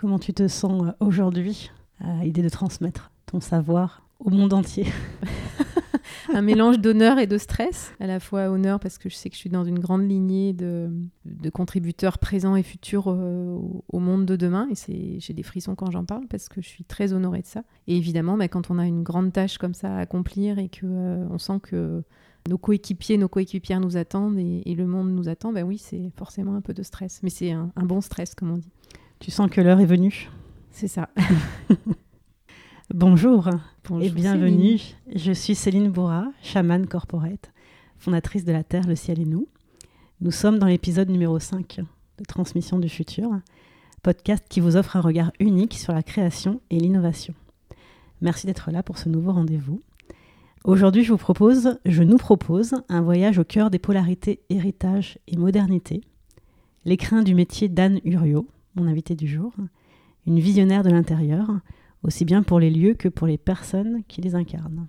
Comment tu te sens euh, aujourd'hui à l'idée de transmettre ton savoir au monde entier un mélange d'honneur et de stress. À la fois honneur parce que je sais que je suis dans une grande lignée de, contributeurs présents et futurs euh, au, monde de demain. Et j'ai des frissons quand j'en parle parce que je suis très honorée de ça. Et évidemment, bah, quand on a une grande tâche comme ça à accomplir et qu'on euh, on sent que nos coéquipiers, nos coéquipières nous attendent et, le monde nous attend, bah oui, c'est forcément un peu de stress. Mais c'est un bon stress, comme on dit. Tu sens que l'heure est venue C'est ça. Bonjour, et bienvenue. Je suis Céline Bourra, chamane corporate, fondatrice de La Terre, le ciel et nous. Nous sommes dans l'épisode numéro 5 de Transmission du futur, podcast qui vous offre un regard unique sur la création et l'innovation. Merci d'être là pour ce nouveau rendez-vous. Aujourd'hui, je vous propose, je nous propose un voyage au cœur des polarités héritage et modernité, l'écrin du métier d'Anne Uriot, mon invité du jour, une visionnaire de l'intérieur, aussi bien pour les lieux que pour les personnes qui les incarnent.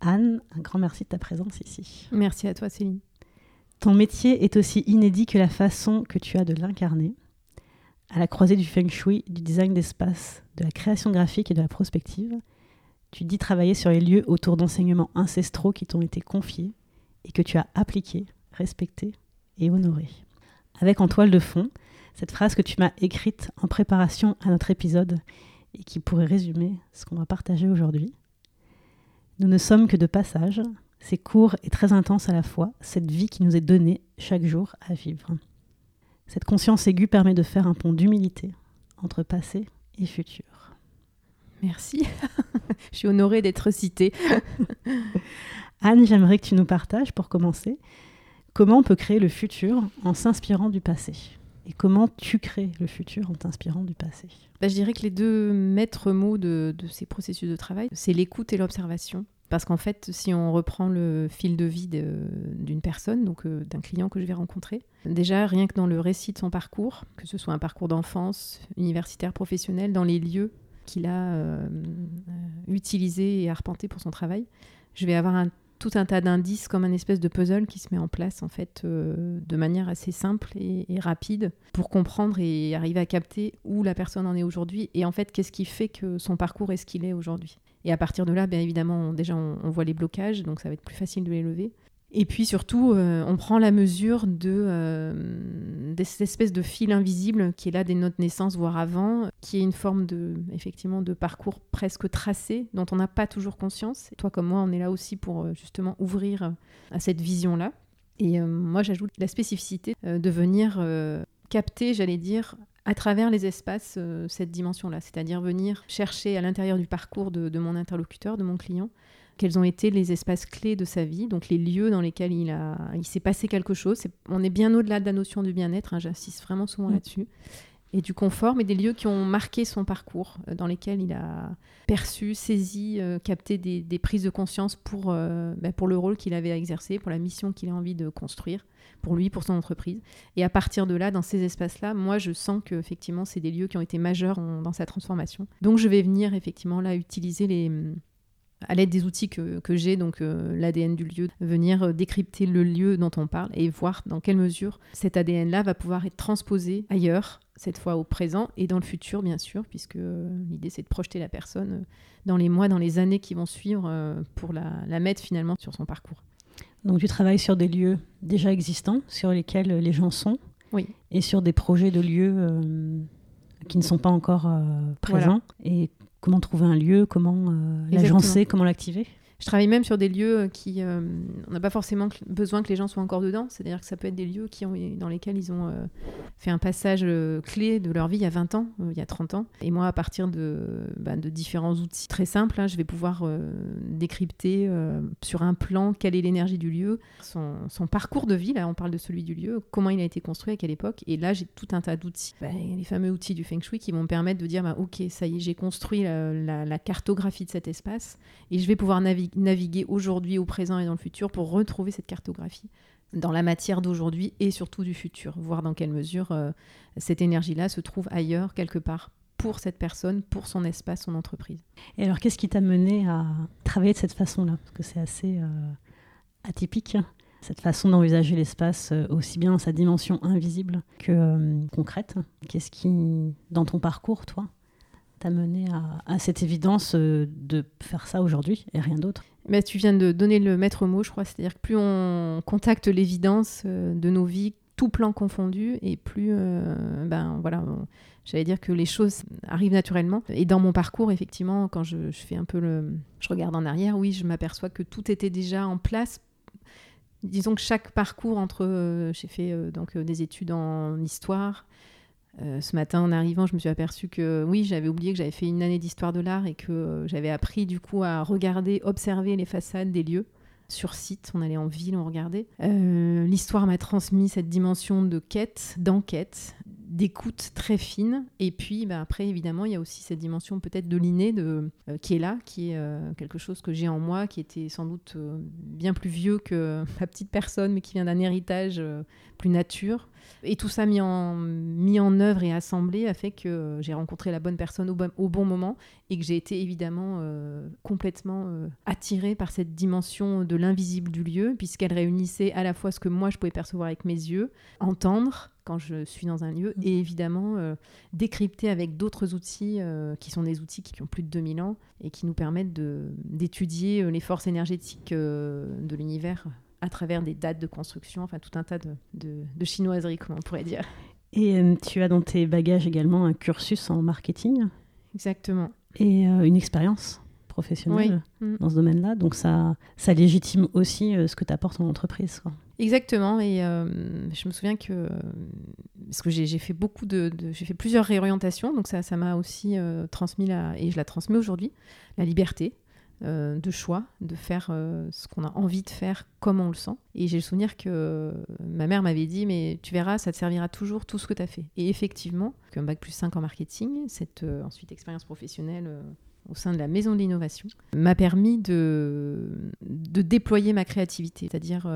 Anne, un grand merci de ta présence ici. Merci à toi Céline. Ton métier est aussi inédit que la façon que tu as de l'incarner. À la croisée du feng shui, du design d'espace, de la création graphique et de la prospective, tu dis travailler sur les lieux autour d'enseignements ancestraux qui t'ont été confiés et que tu as appliqués, respectés et honorés. Avec en toile de fond, cette phrase que tu m'as écrite en préparation à notre épisode et qui pourrait résumer ce qu'on va partager aujourd'hui. Nous ne sommes que de passage, c'est court et très intense à la fois, cette vie qui nous est donnée chaque jour à vivre. Cette conscience aiguë permet de faire un pont d'humilité entre passé et futur. Merci, je suis honorée d'être citée. Anne, j'aimerais que tu nous partages, pour commencer, comment on peut créer le futur en s'inspirant du passé? Et comment tu crées le futur en t'inspirant du passé bah, Je dirais que les deux maîtres mots de, ces processus de travail, c'est l'écoute et l'observation. Parce qu'en fait, si on reprend le fil de vie d'une personne, donc euh, d'un client que je vais rencontrer, déjà rien que dans le récit de son parcours, que ce soit un parcours d'enfance, universitaire, professionnel, dans les lieux qu'il a euh, euh, utilisés et arpentés pour son travail, je vais avoir un tout un tas d'indices comme un espèce de puzzle qui se met en place en fait euh, de manière assez simple et, rapide pour comprendre et arriver à capter où la personne en est aujourd'hui et en fait qu'est-ce qui fait que son parcours est ce qu'il est aujourd'hui. Et à partir de là, bien évidemment, déjà on, voit les blocages, donc ça va être plus facile de les lever. Et puis surtout, euh, on prend la mesure de, euh, cette espèce de fil invisible qui est là dès notre naissance, voire avant, qui est une forme de, effectivement, de parcours presque tracé, dont on n'a pas toujours conscience. Et toi comme moi, on est là aussi pour euh, justement ouvrir à cette vision-là. Et moi, j'ajoute la spécificité de venir capter, j'allais dire, à travers les espaces, cette dimension-là, c'est-à-dire venir chercher à l'intérieur du parcours de mon interlocuteur, de mon client, quels ont été les espaces clés de sa vie, donc les lieux dans lesquels il, a, il s'est passé quelque chose. on est bien au-delà de la notion du bien-être, hein, j'insiste vraiment souvent mm. là-dessus, et du confort, mais des lieux qui ont marqué son parcours, euh, dans lesquels il a perçu, saisi, euh, capté des, prises de conscience pour, euh, bah, pour le rôle qu'il avait à exercer, pour la mission qu'il a envie de construire, pour lui, pour son entreprise. Et à partir de là, dans ces espaces-là, moi, je sens que effectivement, c'est des lieux qui ont été majeurs dans sa transformation. Donc, je vais venir effectivement là utiliser les à l'aide des outils que, j'ai, donc euh, l'ADN du lieu, venir euh, décrypter le lieu dont on parle et voir dans quelle mesure cet ADN-là va pouvoir être transposé ailleurs, cette fois au présent et dans le futur, bien sûr, puisque euh, l'idée c'est de projeter la personne dans les mois, dans les années qui vont suivre pour la, la, mettre finalement sur son parcours. Donc tu travailles sur des lieux déjà existants, sur lesquels les gens sont, oui. et sur des projets de lieux qui ne sont pas encore présents. Et comment trouver un lieu, comment euh, l'agencer, comment l'activer? Je travaille même sur des lieux qui. Euh, on n'a pas forcément besoin que les gens soient encore dedans. C'est-à-dire que ça peut être des lieux qui ont, dans lesquels ils ont euh, fait un passage euh, clé de leur vie il y a 20 ans, il y a 30 ans. Et moi, à partir de, bah, différents outils très simples, hein, je vais pouvoir décrypter sur un plan quelle est l'énergie du lieu, son, parcours de vie. Là, on parle de celui du lieu, comment il a été construit, à quelle époque. Et là, j'ai tout un tas d'outils. Bah, les fameux outils du Feng Shui qui vont me permettre de dire bah, Ok, ça y est, j'ai construit la cartographie de cet espace et je vais pouvoir naviguer naviguer aujourd'hui, au présent et dans le futur pour retrouver cette cartographie dans la matière d'aujourd'hui et surtout du futur, voir dans quelle mesure euh, cette énergie-là se trouve ailleurs, quelque part, pour cette personne, pour son espace, son entreprise. Et alors, qu'est-ce qui t'a mené à travailler de cette façon-là? Parce que c'est assez euh, atypique cette façon d'envisager l'espace euh, aussi bien sa dimension invisible que concrète. Qu'est-ce qui, dans ton parcours, toi, t'a mené à, cette évidence euh, de faire ça aujourd'hui et rien d'autre? Mais tu viens de donner le maître mot, je crois. C'est-à-dire que plus on contacte l'évidence de nos vies, tout plan confondu, et plus, ben voilà, j'allais dire que les choses arrivent naturellement. Et dans mon parcours, effectivement, quand je, fais un peu le, je regarde en arrière, oui, je m'aperçois que tout était déjà en place disons que chaque parcours entre. Euh, j'ai fait euh, donc euh, des études en histoire. Ce matin, en arrivant, je me suis aperçue que oui, j'avais oublié que j'avais fait une année d'histoire de l'art et que j'avais appris du coup à regarder, observer les façades des lieux sur site. On allait en ville, on regardait. L'histoire m'a transmis cette dimension de quête, d'enquête, d'écoute très fine. Et puis bah, après, évidemment, il y a aussi cette dimension peut-être de l'inné de, euh, qui est là, qui est euh, quelque chose que j'ai en moi, qui était sans doute euh, bien plus vieux que ma petite personne, mais qui vient d'un héritage plus nature. Et tout ça mis en, mis en œuvre et assemblé a fait que j'ai rencontré la bonne personne au bon, au bon moment et que j'ai été évidemment complètement attirée par cette dimension de l'invisible du lieu, puisqu'elle réunissait à la fois ce que moi je pouvais percevoir avec mes yeux, entendre, quand je suis dans un lieu, mm. et évidemment euh, décrypter avec d'autres outils euh, qui sont des outils qui ont plus de 2000 ans et qui nous permettent d'étudier euh, les forces énergétiques de l'univers à travers des dates de construction, enfin tout un tas de, de, chinoiseries, comme on pourrait dire. Et tu as dans tes bagages également un cursus en marketing Exactement. Et une expérience professionnelle dans ce domaine-là. Donc ça, ça légitime aussi ce que tu apportes en entreprise. Quoi. Exactement. Et euh, je me souviens que parce que j'ai fait beaucoup de, j'ai fait plusieurs réorientations, donc ça, ça m'a aussi euh, transmis et je la transmets aujourd'hui, la liberté. Euh, de choix, de faire ce qu'on a envie de faire comme on le sent. Et j'ai le souvenir que ma mère m'avait dit, mais tu verras, ça te servira toujours tout ce que tu as fait. Et effectivement, qu'un bac plus 5 en marketing, cette ensuite expérience professionnelle au sein de la maison de l'innovation m'a permis de, de déployer ma créativité, c'est-à-dire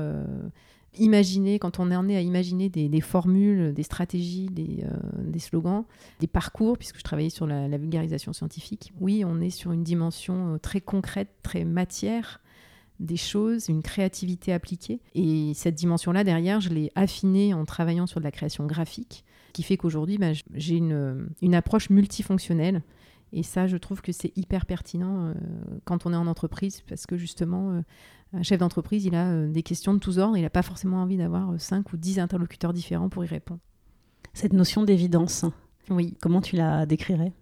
imaginer, quand on est amené à imaginer des, formules, des stratégies, euh, des, slogans, des parcours, puisque je travaillais sur la, vulgarisation scientifique, oui, on est sur une dimension euh, très concrète, très matière des choses, une créativité appliquée. Et cette dimension-là, derrière, je l'ai affinée en travaillant sur de la création graphique, qui fait qu'aujourd'hui, bah, j'ai une approche multifonctionnelle et ça, je trouve que c'est hyper pertinent euh, quand on est en entreprise, parce que justement, euh, un chef d'entreprise, il a euh, des questions de tous ordres, il n'a pas forcément envie d'avoir 5 ou 10 interlocuteurs différents pour y répondre. Cette notion d'évidence, oui. comment tu la décrirais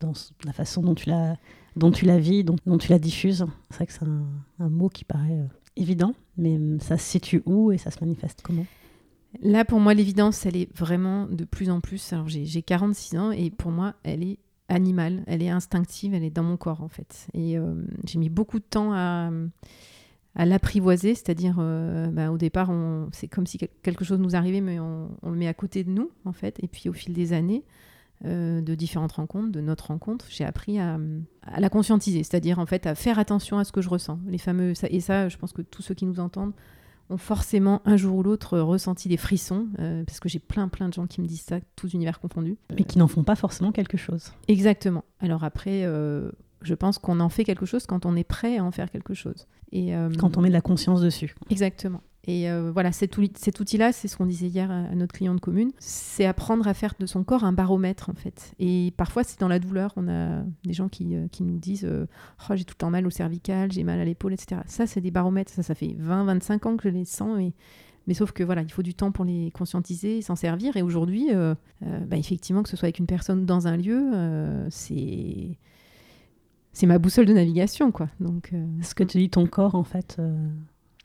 dans la façon dont tu la, dont tu la vis, dont, dont tu la diffuses? C'est vrai que c'est un, mot qui paraît évident, mais hum, ça se situe où et ça se manifeste comment? Là, pour moi, l'évidence, elle est vraiment de plus en plus. Alors, j'ai 46 ans et pour moi, elle est animale, elle est instinctive, elle est dans mon corps en fait. Et euh, j'ai mis beaucoup de temps à, l'apprivoiser, c'est-à-dire euh, bah, au départ, c'est comme si quelque chose nous arrivait, mais on, le met à côté de nous en fait. Et puis au fil des années, euh, de différentes rencontres, de notre rencontre, j'ai appris à, à, la conscientiser, c'est-à-dire en fait à faire attention à ce que je ressens. Les fameux, et ça, je pense que tous ceux qui nous entendent ont forcément un jour ou l'autre ressenti des frissons, euh, parce que j'ai plein plein de gens qui me disent ça, tous univers confondus. Mais qui n'en font pas forcément quelque chose. Exactement. Alors après, euh, je pense qu'on en fait quelque chose quand on est prêt à en faire quelque chose. Et, euh, quand on met de la conscience dessus. Exactement. Et euh, voilà, cet, outil-là, c'est ce qu'on disait hier à, notre cliente commune, c'est apprendre à faire de son corps un baromètre en fait. Et parfois, c'est dans la douleur. On a des gens qui, euh, nous disent euh, oh, j'ai tout le temps mal au cervical, j'ai mal à l'épaule, etc. Ça, c'est des baromètres. Ça, ça fait 20-25 ans que je les sens. Mais sauf que voilà, il faut du temps pour les conscientiser, s'en servir. Et aujourd'hui, bah, effectivement, que ce soit avec une personne dans un lieu, c'est c'est ma boussole de navigation, quoi. Donc, ce que tu dis, ton corps, en fait,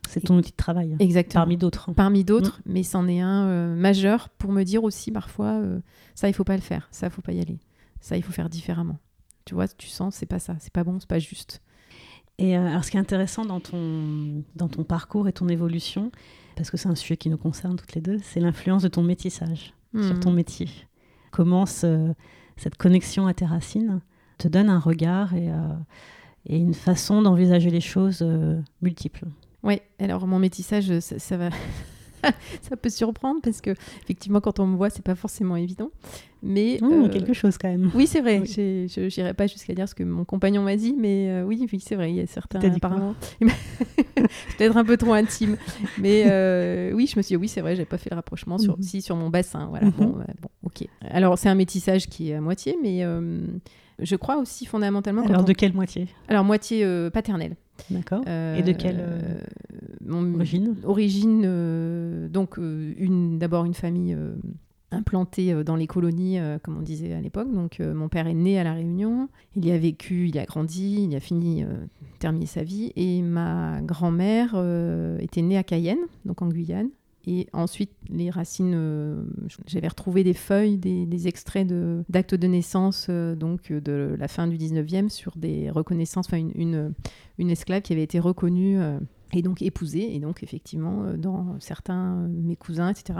c'est ton outil de travail. Exactement. Parmi d'autres. Parmi d'autres, mm. mais c'en est un euh, majeur pour me dire aussi parfois, euh, ça, il faut pas le faire, ça, il faut pas y aller, ça, il faut faire différemment. Tu vois, tu sens, c'est pas ça, c'est pas bon, c'est pas juste. Et euh, alors, ce qui est intéressant dans ton, dans ton parcours et ton évolution, parce que c'est un sujet qui nous concerne toutes les deux, c'est l'influence de ton métissage sur ton métier. Comment cette connexion à tes racines te donne un regard et, et une façon d'envisager les choses multiples. Oui, alors mon métissage, ça, va. ça peut surprendre parce que effectivement quand on me voit c'est pas forcément évident mais mmh, euh, quelque chose quand même oui c'est vrai je n'irai pas jusqu'à dire ce que mon compagnon m'a dit mais euh, oui oui c'est vrai il y a certains apparemment peut-être un peu trop intime mais euh, oui je me suis dit oui c'est vrai j'avais pas fait le rapprochement sur mmh. si sur mon bassin voilà mmh. bon, bon ok alors c'est un métissage qui est à moitié mais je crois aussi fondamentalement alors de quelle moitié? Alors moitié paternelle D'accord. Et de quelle mon origine Origine, donc une, d'abord une famille implantée dans les colonies, comme on disait à l'époque. Donc mon père est né à La Réunion, il y a vécu, il a grandi, il a fini, terminé sa vie. Et ma grand-mère était née à Cayenne, donc en Guyane. Et ensuite, les racines, euh, j'avais retrouvé des feuilles, des, extraits d'actes de, naissance euh, donc euh, de la fin du 19e sur des reconnaissances, enfin une, une, esclave qui avait été reconnue et donc épousée. Et donc, effectivement, dans certains, mes cousins, etc.,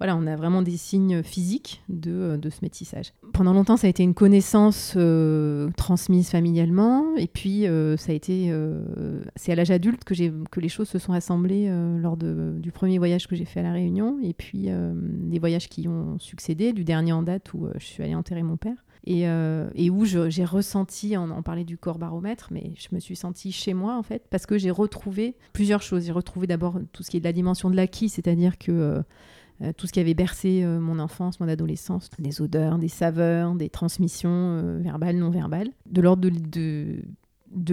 voilà, on a vraiment des signes physiques de, euh, de, ce métissage. Pendant longtemps, ça a été une connaissance euh, transmise familialement, et puis euh, ça a été, c'est à l'âge adulte que, que les choses se sont assemblées lors de, du premier voyage que j'ai fait à la Réunion, et puis des voyages qui ont succédé, du dernier en date où je suis allée enterrer mon père. Et, et, où j'ai ressenti, on, en parlait du corps baromètre, mais je me suis sentie chez moi en fait, parce que j'ai retrouvé plusieurs choses. J'ai retrouvé d'abord tout ce qui est de la dimension de l'acquis, c'est-à-dire que tout ce qui avait bercé euh, mon enfance, mon adolescence, des odeurs, des saveurs, des transmissions euh, verbales, non verbales, de l'ordre de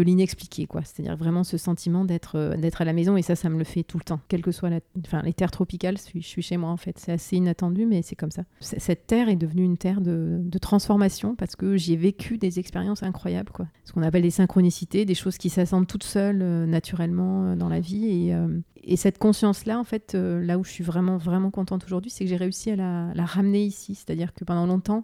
l'inexpliqué, quoi. C'est-à-dire vraiment ce sentiment d'être euh, d'être à la maison, et ça, ça me le fait tout le temps. Quelle que soit la... enfin, les terres tropicales, je suis, chez moi, en fait. C'est assez inattendu, mais c'est comme ça. Cette terre est devenue une terre de, transformation, parce que j'y ai vécu des expériences incroyables, quoi. Ce qu'on appelle des synchronicités, des choses qui s'assemblent toutes seules, euh, naturellement, euh, dans la vie. Et, et cette conscience-là, en fait, là où je suis vraiment, vraiment contente aujourd'hui, c'est que j'ai réussi à la, la ramener ici. C'est-à-dire que pendant longtemps,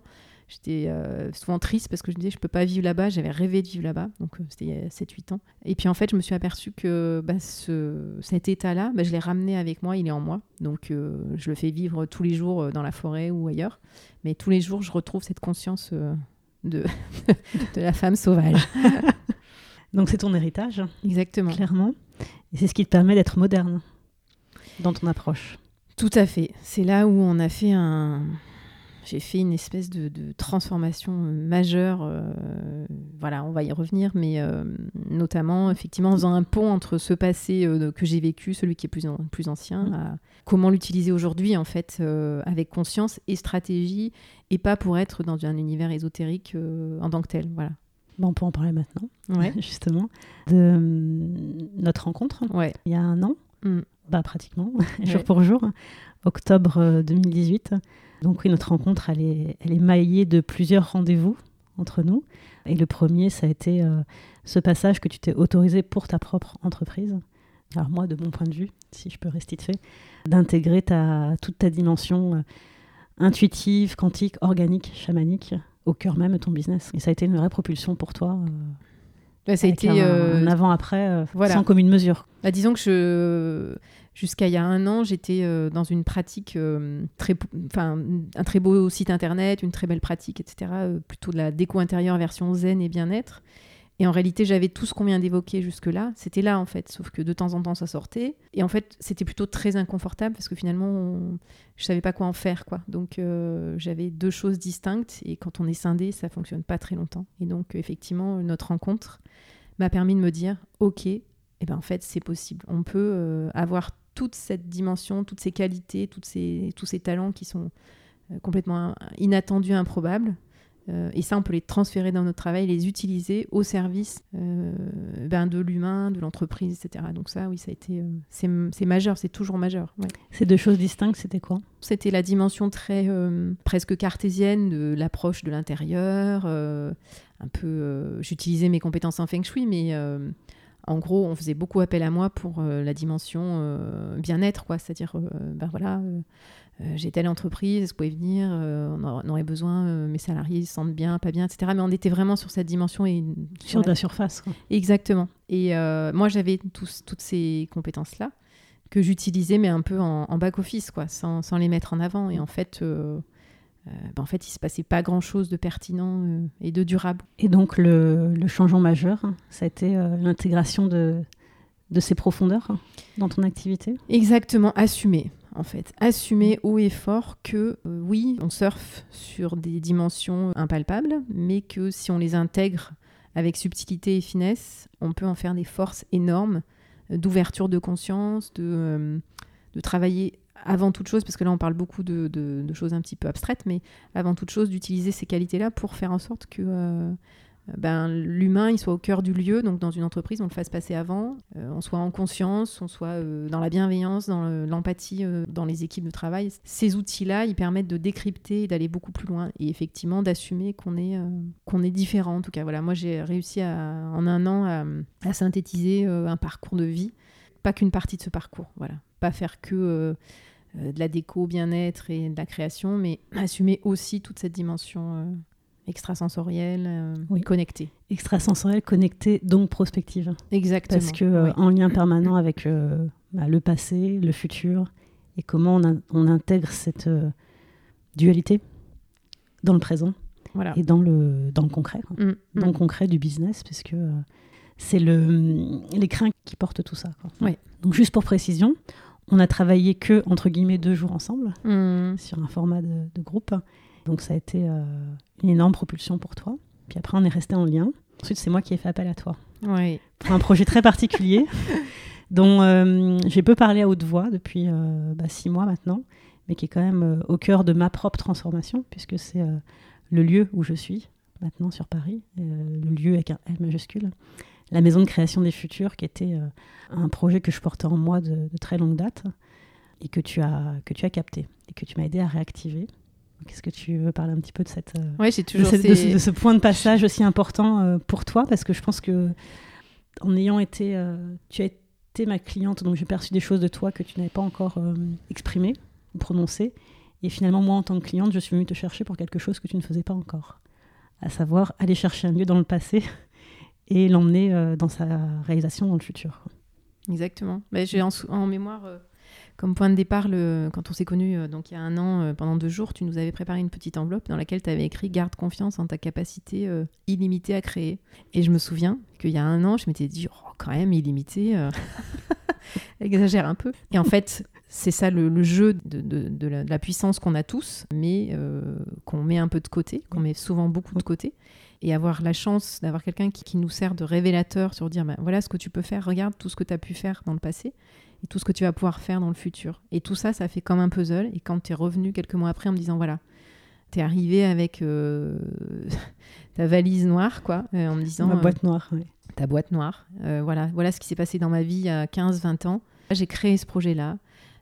J'étais euh, souvent triste parce que je me disais, je peux pas vivre là-bas. J'avais rêvé de vivre là-bas. Donc, euh, c'était il y a 7-8 ans. Et puis, en fait, je me suis aperçue que bah, ce, cet état-là, bah, je l'ai ramené avec moi. Il est en moi. Donc, euh, je le fais vivre tous les jours dans la forêt ou ailleurs. Mais tous les jours, je retrouve cette conscience de, de la femme sauvage. donc, c'est ton héritage. Exactement. Clairement. Et c'est ce qui te permet d'être moderne dans ton approche. Tout à fait. C'est là où on a fait un j'ai fait une espèce de, transformation euh, majeure. Euh, voilà, on va y revenir, mais euh, notamment, effectivement, en faisant un pont entre ce passé que j'ai vécu, celui qui est plus, plus ancien, mmh. à comment l'utiliser aujourd'hui, en fait, avec conscience et stratégie, et pas pour être dans un univers ésotérique en tant que tel. Voilà. Bon, on peut en parler maintenant, ouais. justement, de notre rencontre, ouais. il y a un an, mmh. Bah, pratiquement, jour pour jour, octobre 2018. Donc oui, notre rencontre, elle est, elle est maillée de plusieurs rendez-vous entre nous. Et le premier, ça a été euh, ce passage que tu t'es autorisé pour ta propre entreprise. Alors moi, de mon point de vue, si je peux fait, d'intégrer ta, toute ta dimension euh, intuitive, quantique, organique, chamanique au cœur même de ton business. Et ça a été une vraie propulsion pour toi. Euh, ça a été un, avant-après sans commune mesure. Bah, disons que je Jusqu'à il y a un an, j'étais euh, dans une pratique, euh, très, enfin, un très beau site internet, une très belle pratique, etc. Euh, plutôt de la déco intérieure version zen et bien-être. Et en réalité, j'avais tout ce qu'on vient d'évoquer jusque-là. C'était là, en fait. Sauf que de temps en temps, ça sortait. Et en fait, c'était plutôt très inconfortable parce que finalement, je savais pas quoi en faire, quoi. Donc, j'avais deux choses distinctes. Et quand on est scindé, ça fonctionne pas très longtemps. Et donc, effectivement, notre rencontre m'a permis de me dire, OK, eh ben, en fait, c'est possible. On peut avoir toute cette dimension, toutes ces qualités, toutes ces, tous ces talents qui sont euh, complètement inattendus, improbables. Euh, et ça, on peut les transférer dans notre travail, les utiliser au service euh, ben de l'humain, de l'entreprise, etc. Donc ça, oui, ça a été, c'est majeur, c'est toujours majeur. Ces deux choses distinctes, c'était quoi? C'était la dimension très presque cartésienne de l'approche de l'intérieur. un peu, j'utilisais mes compétences en feng shui, mais en gros, on faisait beaucoup appel à moi pour euh, la dimension euh, bien-être, quoi. C'est-à-dire, euh, ben voilà, j'ai telle entreprise, est-ce que vous pouvez venir on, aurait besoin, mes salariés se sentent bien, pas bien, etc. Mais on était vraiment sur cette dimension et sur, la... surface. Quoi. Exactement. Et moi, j'avais toutes ces compétences-là que j'utilisais, mais un peu en, back office, quoi, sans, sans, les mettre en avant. Et en fait euh, ben, en fait, il se passait pas grand-chose de pertinent euh, et de durable. Et donc, le, changement majeur, ça a été euh, l'intégration de, de ces profondeurs dans ton activité? Exactement, assumer en fait. Assumer haut et fort que euh, oui, on surfe sur des dimensions impalpables, mais que si on les intègre avec subtilité et finesse, on peut en faire des forces énormes euh, d'ouverture de conscience, de, euh, de travailler avant toute chose, parce que là on parle beaucoup de, de, choses un petit peu abstraites, mais avant toute chose d'utiliser ces qualités-là pour faire en sorte que euh, ben, l'humain il soit au cœur du lieu, donc dans une entreprise, on le fasse passer avant, euh, on soit en conscience, on soit euh, dans la bienveillance, dans l'empathie dans les équipes de travail. Ces outils-là, ils permettent de décrypter et d'aller beaucoup plus loin et effectivement d'assumer qu'on est, est différent. En tout cas, voilà, moi j'ai réussi à, en un an à, synthétiser un parcours de vie, pas qu'une partie de ce parcours, voilà, pas faire que de la déco, bien-être et de la création, mais assumer aussi toute cette dimension extrasensorielle, euh, oui. connectée. Extrasensorielle, connectée, donc prospective. Exactement. Parce que euh, en lien permanent avec euh, bah, le passé, le futur, et comment on, intègre cette dualité dans le présent voilà. et dans le, dans le concret, mm, mm. dans le concret du business, puisque c'est le, les craints qui portent tout ça. Donc juste pour précision, on a travaillé que, entre guillemets, deux jours ensemble mm. sur un format de, de groupe. Donc ça a été euh, une énorme propulsion pour toi. Puis après, on est resté en lien. Ensuite, c'est moi qui ai fait appel à toi. Oui. Pour un projet très particulier, dont euh, j'ai peu parlé à haute voix depuis euh, bah, six mois maintenant, mais qui est quand même au cœur de ma propre transformation, puisque c'est le lieu où je suis maintenant sur Paris, le lieu avec un L majuscule, la maison de création des futurs, qui était un projet que je portais en moi de, de, très longue date et que tu as, que tu as capté et que tu m'as aidé à réactiver. Qu'est-ce que tu veux parler un petit peu de cette euh, ouais, j'ai toujours de, de, ce, point de passage aussi important euh, pour toi? Parce que je pense que en ayant été euh, tu as été ma cliente donc j'ai perçu des choses de toi que tu n'avais pas encore exprimées ou prononcées et finalement moi en tant que cliente je suis venue te chercher pour quelque chose que tu ne faisais pas encore à savoir aller chercher un lieu dans le passé et l'emmener dans sa réalisation dans le futur. Exactement. Mais j'ai en, en mémoire comme point de départ, quand on s'est connus, euh, donc il y a un an, euh, pendant deux jours, tu nous avais préparé une petite enveloppe dans laquelle tu avais écrit Garde confiance en ta capacité euh, illimitée à créer. Et je me souviens qu'il y a un an, je m'étais dit oh, quand même, illimité, exagère un peu. Et en fait, c'est ça le, jeu de, la, puissance qu'on a tous, mais qu'on met un peu de côté, qu'on met souvent beaucoup de côté. Et avoir la chance d'avoir quelqu'un qui, nous sert de révélateur sur dire ben, voilà ce que tu peux faire, regarde tout ce que tu as pu faire dans le passé et tout ce que tu vas pouvoir faire dans le futur. Et tout ça, ça fait comme un puzzle. Et quand tu es revenu quelques mois après en me disant, voilà, tu es arrivé avec euh, ta valise noire, quoi, euh, en me disant... Ma boîte noire, oui. Ta boîte noire. Euh, voilà, voilà ce qui s'est passé dans ma vie il y a 15-20 ans. J'ai créé ce projet-là.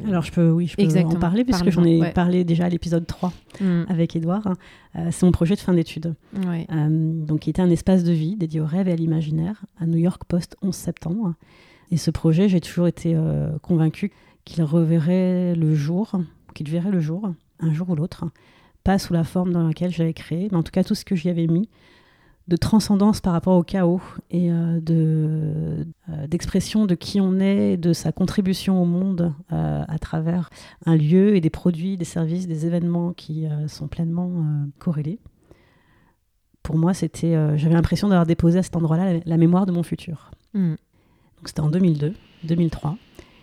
Alors, je peux, oui, je peux en parler, puisque j'en ai parlé déjà à l'épisode 3 mm. avec Edouard. c'est mon projet de fin d'études. donc, qui était un espace de vie dédié au rêve et à l'imaginaire à New York Post 11 septembre. Et ce projet, j'ai toujours été euh, convaincue qu'il reverrait le jour, qu'il verrait le jour, un jour ou l'autre, pas sous la forme dans laquelle j'avais créé, mais en tout cas tout ce que j'y avais mis, de transcendance par rapport au chaos et euh, de, euh, d'expression de qui on est, de sa contribution au monde à travers un lieu et des produits, des services, des événements qui sont pleinement corrélés. Pour moi, c'était, j'avais l'impression d'avoir déposé à cet endroit-là la, mémoire de mon futur. Mm c'était en 2002, 2003.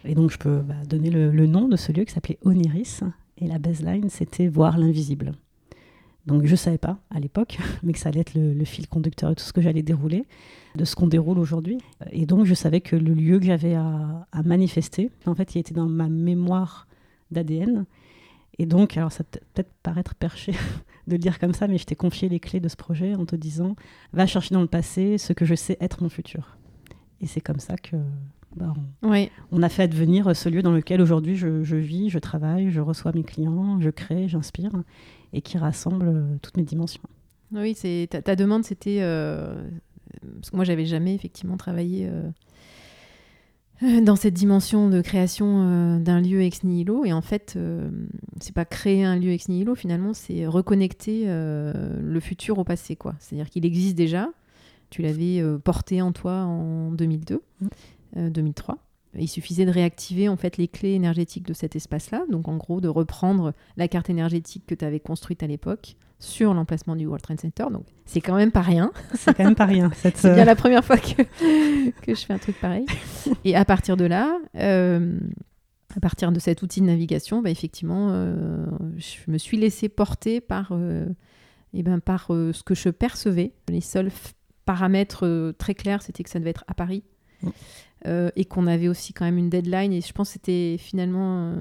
Et donc je peux bah, donner le, nom de ce lieu qui s'appelait Oniris. Et la baseline, c'était voir l'invisible. Donc je ne savais pas à l'époque, mais que ça allait être le, fil conducteur de tout ce que j'allais dérouler, de ce qu'on déroule aujourd'hui. Et donc je savais que le lieu que j'avais à, manifester, en fait, il était dans ma mémoire d'ADN. Et donc, alors ça peut peut-être paraître perché de le dire comme ça, mais je t'ai confié les clés de ce projet en te disant, va chercher dans le passé ce que je sais être mon futur. Et c'est comme ça que bah, on, a fait advenir ce lieu dans lequel aujourd'hui je, vis, je travaille, je reçois mes clients, je crée, j'inspire, et qui rassemble euh, toutes mes dimensions. Oui, c'est ta, demande, c'était euh, parce que moi j'avais jamais effectivement travaillé euh, dans cette dimension de création d'un lieu ex nihilo, et en fait, c'est pas créer un lieu ex nihilo, finalement, c'est reconnecter le futur au passé, quoi. C'est-à-dire qu'il existe déjà, tu l'avais euh, porté en toi en 2002, 2003. Mm. Euh, Il suffisait de réactiver en fait les clés énergétiques de cet espace-là, donc en gros de reprendre la carte énergétique que tu avais construite à l'époque, sur l'emplacement du World Trade Center. Donc c'est quand même pas rien. C'est quand même pas rien. c'est bien la première fois que, que je fais un truc pareil. Et à partir de là, euh, à partir de cet outil de navigation, bah, effectivement, euh, je me suis laissée porter par, euh, eh ben, par ce que je percevais. Les seuls paramètres très clairs, c'était que ça devait être à Paris. Mm. et qu'on avait aussi quand même une deadline. Et je pense que c'était finalement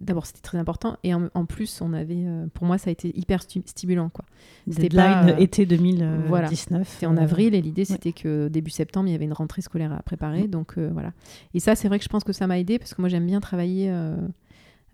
d'abord c'était très important et en, plus on avait euh, pour moi ça a été hyper stimulant quoi c'était pas euh, été 2019 c'était en euh, avril et l'idée c'était que début septembre il y avait une rentrée scolaire à préparer mm. donc voilà et ça c'est vrai que je pense que ça m'a aidé parce que moi j'aime bien travailler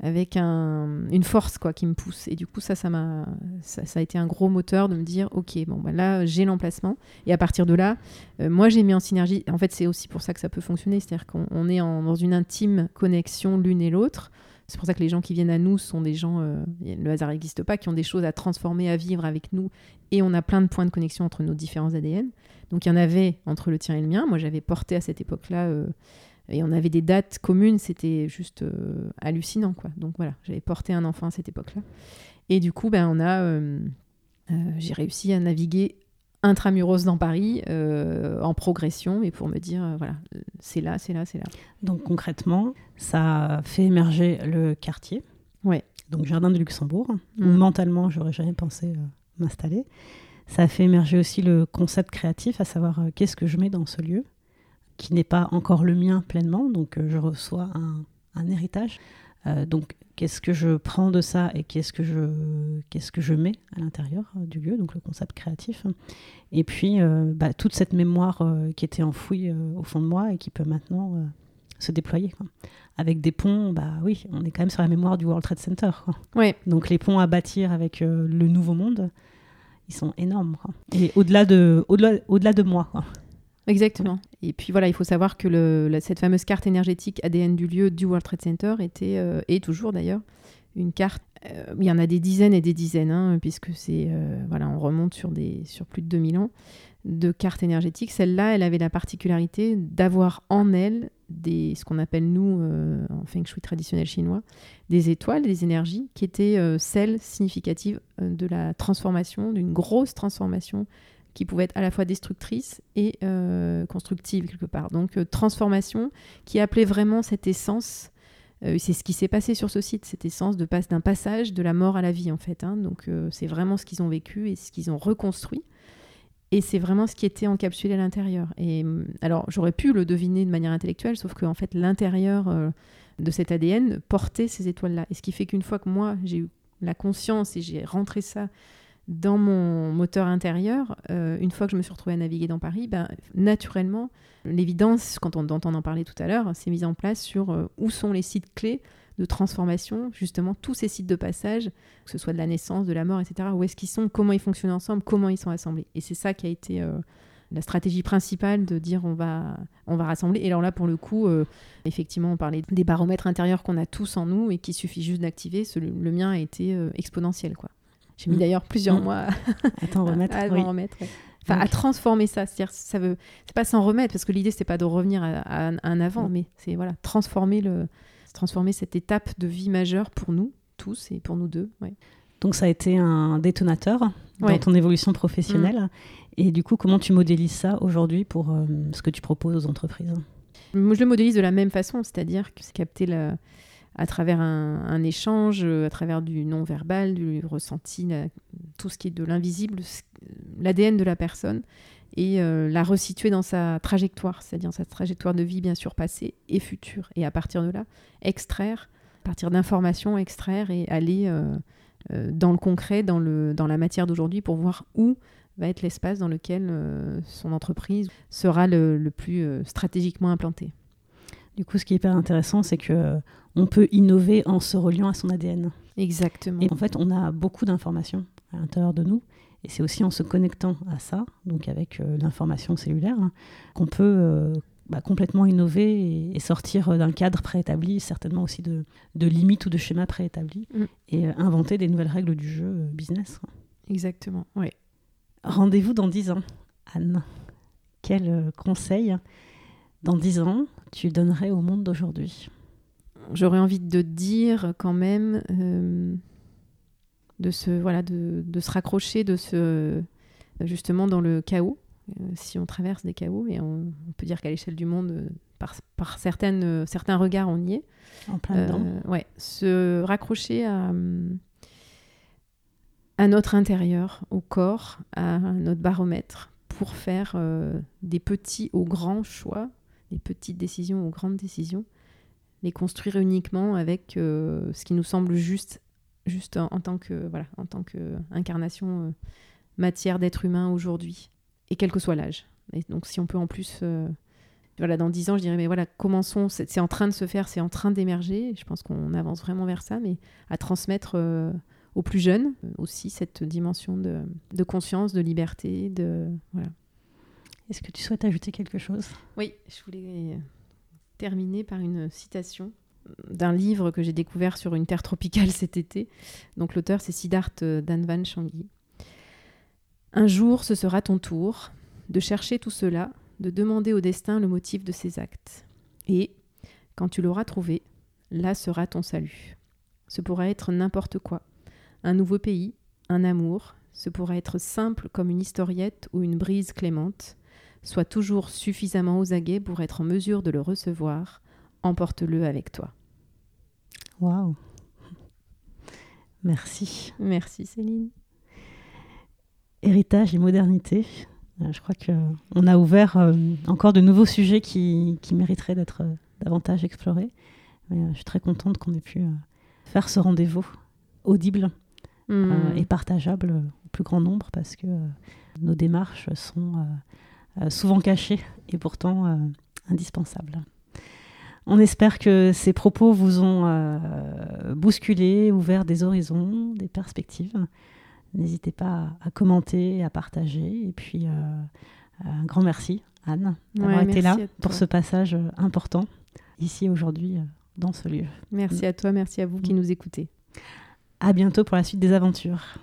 avec un, une force quoi qui me pousse et du coup ça ça m'a ça, a été un gros moteur de me dire ok bon bah là j'ai l'emplacement et à partir de là moi j'ai mis en synergie en fait c'est aussi pour ça que ça peut fonctionner c'est à dire qu'on est en, dans une intime connexion l'une et l'autre c'est pour ça que les gens qui viennent à nous sont des gens, euh, le hasard n'existe pas, qui ont des choses à transformer, à vivre avec nous. Et on a plein de points de connexion entre nos différents ADN. Donc il y en avait entre le tien et le mien. Moi, j'avais porté à cette époque-là, euh, et on avait des dates communes. C'était juste euh, hallucinant, quoi. Donc voilà, j'avais porté un enfant à cette époque-là. Et du coup, ben, on a, j'ai réussi à naviguer intramuros dans Paris, euh, en progression, et pour me dire, euh, voilà, c'est là, c'est là, c'est là. Donc concrètement, ça fait émerger le quartier. Ouais. Donc Jardin de Luxembourg, où mm. mentalement, j'aurais jamais pensé euh, m'installer. Ça a fait émerger aussi le concept créatif, à savoir qu'est-ce que je mets dans ce lieu, qui n'est pas encore le mien pleinement, donc je reçois un, un héritage. donc qu'est-ce que je prends de ça et qu'est-ce que je, qu'est-ce que je mets à l'intérieur euh, du lieu, donc le concept créatif. Et puis euh, bah, toute cette mémoire euh, qui était enfouie au fond de moi et qui peut maintenant se déployer. Avec des ponts, bah oui, on est quand même sur la mémoire du World Trade Center. Donc les ponts à bâtir avec le nouveau monde, ils sont énormes. Et au-delà de, au-delà, au-delà de moi. Exactement. Et puis voilà, il faut savoir que cette fameuse carte énergétique ADN du lieu du World Trade Center était, euh, et toujours d'ailleurs, une carte. Euh, il y en a des dizaines et des dizaines, hein, puisque c'est euh, voilà, on remonte sur, des, sur plus de 2000 ans de cartes énergétiques. Celle-là, elle avait la particularité d'avoir en elle des, ce qu'on appelle nous, en feng shui traditionnel chinois, des étoiles, des énergies qui étaient celles significatives de la transformation, d'une grosse transformation qui pouvait être à la fois destructrice et euh, constructive quelque part. Donc euh, transformation qui appelait vraiment cette essence. Euh, c'est ce qui s'est passé sur ce site, cette essence de passe d'un passage de la mort à la vie en fait. Hein. Donc c'est vraiment ce qu'ils ont vécu et ce qu'ils ont reconstruit. Et c'est vraiment ce qui était encapsulé à l'intérieur. Et mm, alors j'aurais pu le deviner de manière intellectuelle, sauf qu'en fait l'intérieur de cet ADN portait ces étoiles-là. Et ce qui fait qu'une fois que moi j'ai eu la conscience et j'ai rentré ça dans mon moteur intérieur, euh, une fois que je me suis retrouvée à naviguer dans Paris, ben, naturellement, l'évidence, quand on entend en parler tout à l'heure, s'est mise en place sur euh, où sont les sites clés de transformation, justement tous ces sites de passage, que ce soit de la naissance, de la mort, etc. Où est-ce qu'ils sont, comment ils fonctionnent ensemble, comment ils sont assemblés. Et c'est ça qui a été euh, la stratégie principale de dire on va, on va rassembler. Et alors là, pour le coup, effectivement, on parlait des baromètres intérieurs qu'on a tous en nous et qu'il suffit juste d'activer. Le mien a été exponentiel, quoi. J'ai mis mm. d'ailleurs plusieurs mm. mois à, remettre. à, remettre Enfin, à transformer ça. C'est-à-dire, ça veut, c'est pas s'en remettre, parce que l'idée, c'est pas de revenir à, un avant, mm. mais c'est voilà, transformer, le, transformer cette étape de vie majeure pour nous tous et pour nous deux. Ouais. Donc, ça a été un détonateur dans ton évolution professionnelle. Et du coup, comment tu modélises ça aujourd'hui pour euh, ce que tu proposes aux entreprises? Moi, je le modélise de la même façon, c'est-à-dire que c'est capter la à travers un, échange, euh, à travers du non-verbal, du ressenti, tout ce qui est de l'invisible, l'ADN de la personne, et euh, la resituer dans sa trajectoire, c'est-à-dire sa trajectoire de vie bien sûr passée et future. Et à partir de là, extraire, partir d'informations, extraire et aller euh, dans le concret, dans, le, dans la matière d'aujourd'hui pour voir où va être l'espace dans lequel son entreprise sera le, le plus stratégiquement implantée. Du coup, ce qui est hyper intéressant, c'est que on peut innover en se reliant à son ADN. Exactement. Et en fait, on a beaucoup d'informations à l'intérieur de nous. Et c'est aussi en se connectant à ça, donc avec euh, l'information cellulaire, hein, qu'on peut euh, bah, complètement innover et, sortir d'un cadre préétabli, certainement aussi de, limites ou de schémas préétablis, mm. et inventer des nouvelles règles du jeu business. Exactement, oui. Rendez-vous dans 10 ans, Anne. Quel conseil? Dans 10 ans tu donnerais au monde d'aujourd'hui? J'aurais envie de dire quand même, euh, de se, voilà, de, de se raccrocher, de se, justement dans le chaos, si on traverse des chaos, et on, peut dire qu'à l'échelle du monde, par, par certaines, certains regards, on y est. En plein dedans. ouais, se raccrocher à, à notre intérieur, au corps, à notre baromètre, pour faire euh, des petits aux grands choix, des petites décisions aux grandes décisions, les construire uniquement avec euh, ce qui nous semble juste, juste en, tant que voilà, en tant que incarnation euh, matière d'être humain aujourd'hui, et quel que soit l'âge. Et donc, si on peut en plus, voilà, dans dix ans, je dirais, mais voilà, commençons, c'est en train de se faire, c'est en train d'émerger. Je pense qu'on avance vraiment vers ça, mais à transmettre aux plus jeunes aussi cette dimension de, de conscience, de liberté, de voilà. Est-ce que tu souhaites ajouter quelque chose? Oui, je voulais terminer par une citation d'un livre que j'ai découvert sur une terre tropicale cet été. Donc l'auteur c'est Siddharth Danvan Changi. Un jour, ce sera ton tour de chercher tout cela, de demander au destin le motif de ses actes. Et, quand tu l'auras trouvé, là sera ton salut. Ce pourra être n'importe quoi un nouveau pays, un amour, ce pourrait être simple comme une historiette ou une brise clémente. Sois toujours suffisamment aux aguets pour être en mesure de le recevoir. Emporte-le avec toi. Waouh Merci. Merci Céline. Héritage et modernité. Euh, je crois qu'on a ouvert euh, encore de nouveaux sujets qui, mériteraient d'être euh, davantage explorés. je suis très contente qu'on ait pu faire ce rendez-vous audible hmm. et partageable au plus grand nombre parce que nos démarches sont souvent cachées et pourtant indispensables. On espère que ces propos vous ont bousculé, ouvert des horizons, des perspectives. N'hésitez pas à, commenter, à partager. Et puis, un grand merci, Anne, d'avoir été là pour ce passage important, ici aujourd'hui, dans ce lieu. Merci à toi, merci à vous qui nous écoutez. À bientôt pour la suite des aventures.